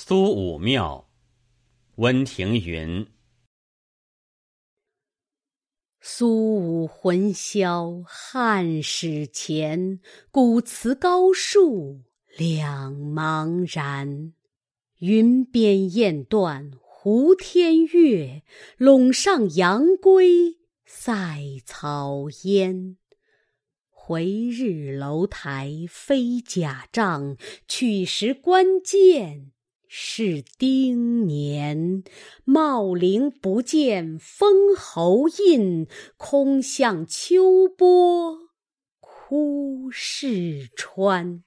苏武庙，温庭筠。苏武魂销汉史前，古祠高树两茫然。云边雁断胡天月，陇上阳归塞草烟。回日楼台飞甲帐，取时关键是丁年。茂陵不见封侯印，空向秋波哭逝川。